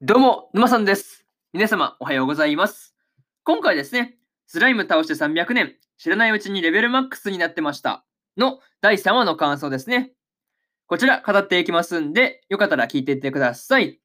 どうも、沼さんです。皆様、おはようございます。今回ですね、スライム倒して300年、知らないうちにレベルマックスになってました。の第3話の感想ですね。こちら、語っていきますんで、よかったら聞いていってください。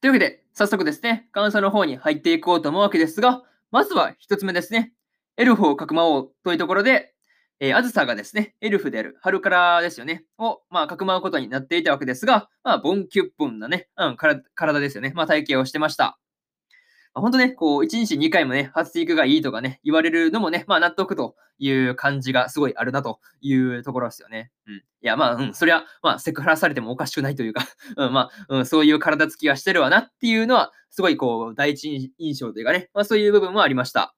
というわけで、早速ですね、感想の方に入っていこうと思うわけですが、まずは一つ目ですね。エルフをかくまおうというところで、えー、あずさがですね、エルフである、春からですよね、を、まあ、かくまうことになっていたわけですが、まあ、ボンキュッポンなね、うん、から体ですよね。まあ、体型をしてました。まあ、本当ね、こう、1日2回もね、発育がいいとかね、言われるのもね、まあ、納得という感じがすごいあるなというところですよね。うん。いや、まあ、うん、そりゃ、まあ、セクハラされてもおかしくないというか、うん、まあ、うん、そういう体つきがしてるわなっていうのは、すごい、こう、第一印象というかね、まあ、そういう部分もありました。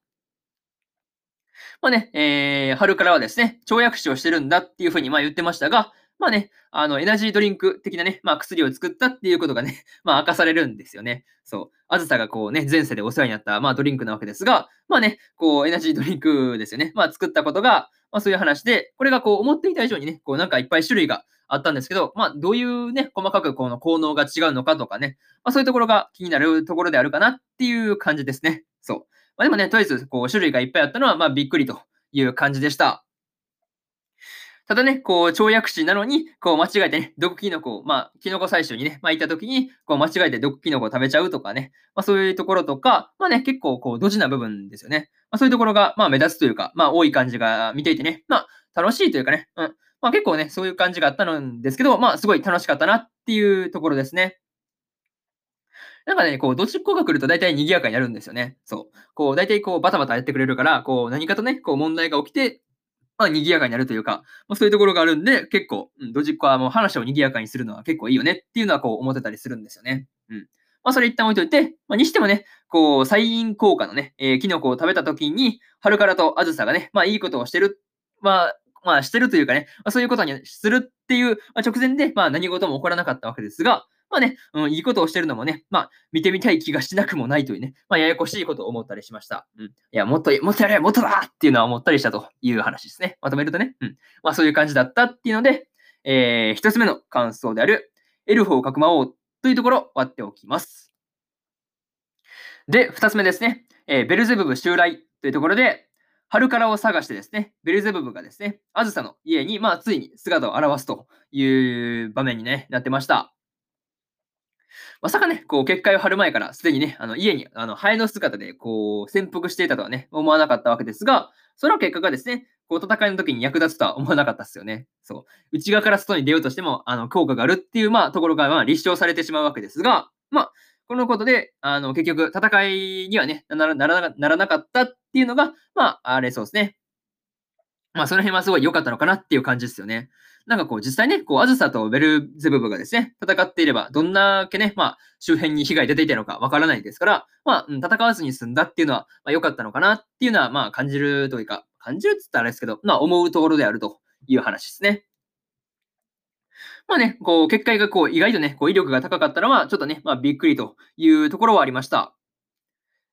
まあね、えー、春からはですね、跳躍死をしてるんだっていうふうにまあ言ってましたが、まあね、あの、エナジードリンク的なね、まあ薬を作ったっていうことがね、まあ明かされるんですよね。そう。あずさがこうね、前世でお世話になった、まあドリンクなわけですが、まあね、こう、エナジードリンクですよね。まあ作ったことが、まあそういう話で、これがこう思っていた以上にね、こうなんかいっぱい種類があったんですけど、まあどういうね、細かくこの効能が違うのかとかね、まあそういうところが気になるところであるかなっていう感じですね。そう。まあでもね、とりあえずこう種類がいっぱいあったのは、まあびっくりと。いう感じでした。ただね、こう、跳躍死なのに、こう、間違えてね、毒キノコを、まあ、キノコ採取にね、まあ、行った時に、こう、間違えて毒キノコを食べちゃうとかね、まあ、そういうところとか、まあね、結構、こう、ドジな部分ですよね。まあ、そういうところが、まあ、目立つというか、まあ、多い感じが見ていてね、まあ、楽しいというかね、うん。まあ、結構ね、そういう感じがあったんですけど、まあ、すごい楽しかったなっていうところですね。なんかね、こう、どっちっこが来ると大体賑やかになるんですよね。そう。こう、大体こう、バタバタやってくれるから、こう、何かとね、こう、問題が起きて、まあ、賑やかになるというか、まあ、そういうところがあるんで、結構、うん、ドジっ子はもう話を賑やかにするのは結構いいよねっていうのはこう思ってたりするんですよね。うん。まあ、それ一旦置いといて、まあ、にしてもね、こう、サイン効果のね、えー、キノコを食べた時に、春からとあずさがね、まあ、いいことをしてる、まあ、まあ、してるというかね、まあ、そういうことにするっていう、まあ、直前で、まあ、何事も起こらなかったわけですが、まあね、うん、いいことをしてるのもね、まあ、見てみたい気がしなくもないというね、まあ、ややこしいことを思ったりしました。うん。いや、もっと、もっとやれ、もっとだっていうのは思ったりしたという話ですね。まとめるとね。うん。まあ、そういう感じだったっていうので、えー、一つ目の感想である、エルフをかくまおうというところ、割っておきます。で、二つ目ですね。えー、ベルゼブブ襲来というところで、春からを探してですね、ベルゼブブがですね、あずさの家に、まあ、ついに姿を現すという場面に、ね、なってました。まさかね、こう、結界を張る前から、すでにね、あの、家に、あの、ハエの姿で、こう、潜伏していたとはね、思わなかったわけですが、その結果がですね、こう、戦いの時に役立つとは思わなかったですよね。そう。内側から外に出ようとしても、あの、効果があるっていう、まあ、ところが、まあ、立証されてしまうわけですが、まあ、このことで、あの、結局、戦いにはね、ならならならなかったっていうのが、まあ、あれそうですね。まあ、その辺はすごい良かったのかなっていう感じですよね。なんかこう、実際ね、こう、アズサとベルゼブブがですね、戦っていれば、どんだけね、まあ、周辺に被害出ていたのかわからないですから、まあ、戦わずに済んだっていうのは、まあ、良かったのかなっていうのは、まあ、感じるというか、感じるって言ったらあれですけど、まあ、思うところであるという話ですね。まあね、こう、結界がこう、意外とね、こう、威力が高かったのは、ちょっとね、まあ、びっくりというところはありました。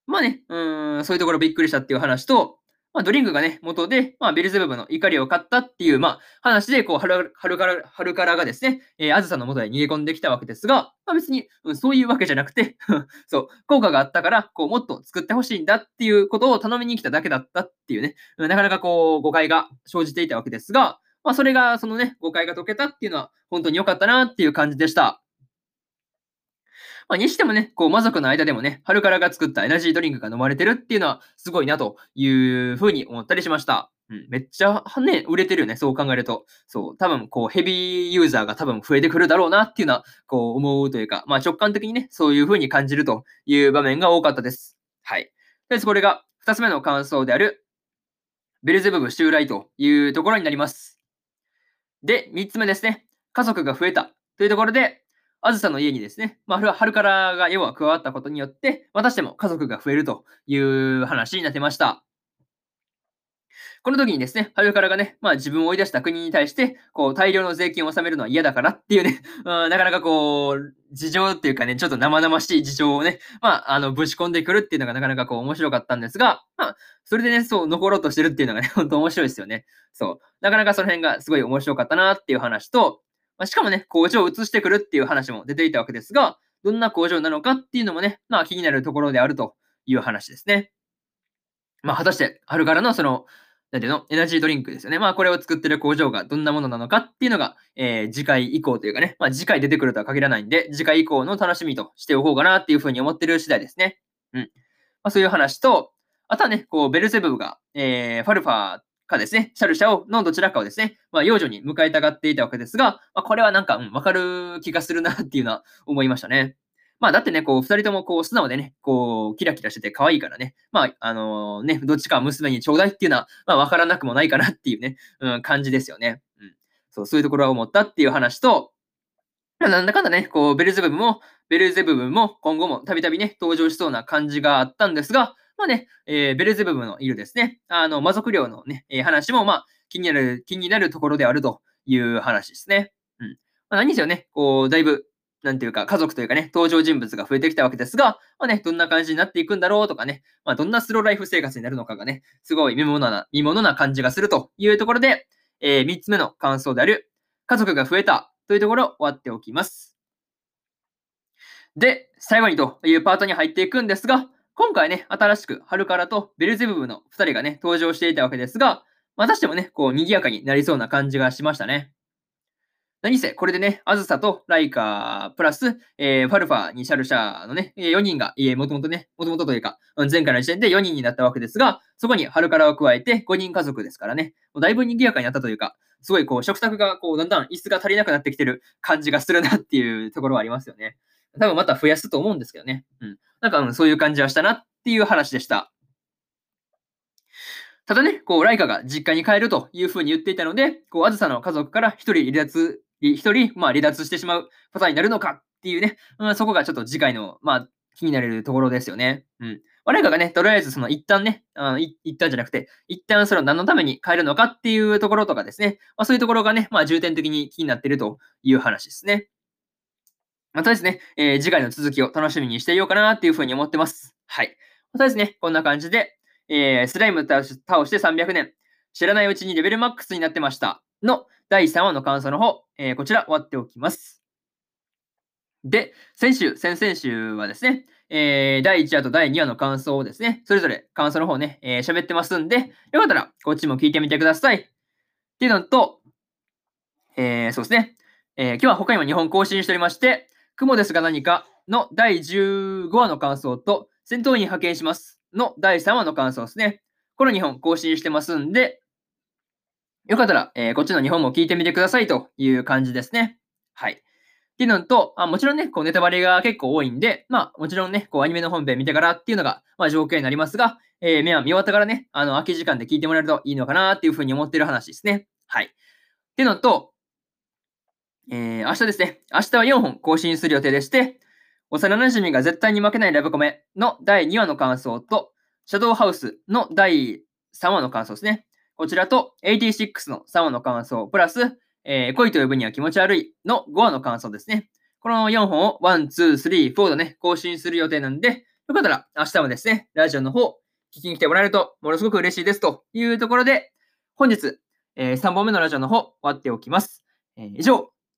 まあね、うん、そういうところびっくりしたっていう話と、まあ、ドリンクがね、元で、まあ、ベルゼブブの怒りを買ったっていう、まあ、話で、こう、春春から、春からがですね、えー、あずさの元へ逃げ込んできたわけですが、まあ、別に、うん、そういうわけじゃなくて そう、効果があったから、こう、もっと作ってほしいんだっていうことを頼みに来ただけだったっていうね、なかなかこう、誤解が生じていたわけですが、まあ、それが、そのね、誤解が解けたっていうのは、本当に良かったなっていう感じでした。まあ、にしてもね、こう、魔族の間でもね、春からが作ったエナジードリンクが飲まれてるっていうのは、すごいなというふうに思ったりしました。うん、めっちゃね、売れてるよね、そう考えると。そう、多分、こう、ヘビーユーザーが多分増えてくるだろうなっていうのは、こう、思うというか、まあ、直感的にね、そういうふうに感じるという場面が多かったです。はい。とりあえず、これが2つ目の感想である、ベルゼブブ襲来というところになります。で、3つ目ですね。家族が増えたというところで、あずさの家にですね、まあ、春からが要は加わったことによって、またしても家族が増えるという話になってました。この時にですね、春からがね、まあ自分を追い出した国に対して、こう大量の税金を納めるのは嫌だからっていうね、うん、なかなかこう、事情っていうかね、ちょっと生々しい事情をね、まあ、あの、ぶち込んでくるっていうのがなかなかこう面白かったんですが、まあ、それでね、そう、残ろうとしてるっていうのがね、本当面白いですよね。そう。なかなかその辺がすごい面白かったなっていう話と、まあ、しかもね、工場を移してくるっていう話も出ていたわけですが、どんな工場なのかっていうのもね、まあ気になるところであるという話ですね。まあ果たして、春からのその、なんていうの、エナジードリンクですよね。まあこれを作ってる工場がどんなものなのかっていうのが、えー、次回以降というかね、まあ次回出てくるとは限らないんで、次回以降の楽しみとしておこうかなっていうふうに思ってる次第ですね。うん。まあそういう話と、あとはね、こう、ベルゼブブが、えー、ファルファーかですね、シャルシャをのどちらかをですね、まあ、幼女に迎えたがっていたわけですが、まあ、これはなんか、うん、わかる気がするなっていうのは思いましたね。まあ、だってね、こう、二人ともこう、素直でね、こう、キラキラしてて可愛いからね、まあ、あのー、ね、どっちか娘にちょうだいっていうのは、まあ、わからなくもないかなっていうね、うん、感じですよね。うん。そう、そういうところを思ったっていう話と、なんだかんだね、こう、ベルゼブブも、ベルゼブブも今後もたびたびね、登場しそうな感じがあったんですが、まあね、えー、ベルゼブブのいるですね、あの、魔族寮のね、えー、話も、まあ、気になる、気になるところであるという話ですね。うん。まあ、何にせよね、こう、だいぶ、なんていうか、家族というかね、登場人物が増えてきたわけですが、まあね、どんな感じになっていくんだろうとかね、まあ、どんなスローライフ生活になるのかがね、すごい見ものな、見ものな感じがするというところで、えー、3つ目の感想である、家族が増えたというところを終わっておきます。で、最後にというパートに入っていくんですが、今回ね、新しくハルカラとベルゼブブの2人がね、登場していたわけですが、またしてもね、こう、賑やかになりそうな感じがしましたね。何せ、これでね、アズサとライカプラス、えー、ファルファにシャルシャーのね、4人が、えー、もともとね、もともとというか、前回の時点で4人になったわけですが、そこにハルカラを加えて5人家族ですからね、もうだいぶ賑やかになったというか、すごいこう、食卓がこう、だんだん椅子が足りなくなってきてる感じがするなっていうところはありますよね。多分また増やすと思うんですけどね。うん。なんか、そういう感じはしたなっていう話でした。ただね、こう、ライカが実家に帰るというふうに言っていたので、こう、あずさの家族から一人離脱、一人、まあ、離脱してしまうパターンになるのかっていうね、うん、そこがちょっと次回の、まあ、気になれるところですよね。うん。まあ、ライカがね、とりあえずその一旦ね、あの一旦じゃなくて、一旦それを何のために帰るのかっていうところとかですね、まあ、そういうところがね、まあ、重点的に気になっているという話ですね。またですね、えー、次回の続きを楽しみにしていようかなっていうふうに思ってます。はい。またですね、こんな感じで、えー、スライム倒して300年、知らないうちにレベルマックスになってましたの第3話の感想の方、えー、こちら終わっておきます。で、先週、先々週はですね、えー、第1話と第2話の感想をですね、それぞれ感想の方ね、えー、喋ってますんで、よかったらこっちも聞いてみてください。っていうのと、えー、そうですね、えー、今日は他にも日本更新しておりまして、雲ですが何かの第15話の感想と、戦闘員派遣しますの第3話の感想ですね。この2本更新してますんで、よかったら、えー、こっちの2本も聞いてみてくださいという感じですね。はい。っていうのと、あもちろんね、こうネタバレが結構多いんで、まあもちろんね、こうアニメの本編見てからっていうのが、まあ条件になりますが、えー、目は見終わったからね、あの空き時間で聞いてもらえるといいのかなっていうふうに思ってる話ですね。はい。っていうのと、えー、明日ですね。明日は4本更新する予定でして、幼馴染が絶対に負けないラブコメの第2話の感想と、シャドウハウスの第3話の感想ですね。こちらと、86の3話の感想、プラス、えー、恋と呼ぶには気持ち悪いの5話の感想ですね。この4本を1、2、3、4とね、更新する予定なんで、よかったら明日もですね、ラジオの方、聞きに来てもらえると、ものすごく嬉しいですというところで、本日、えー、3本目のラジオの方、終わっておきます。えー、以上、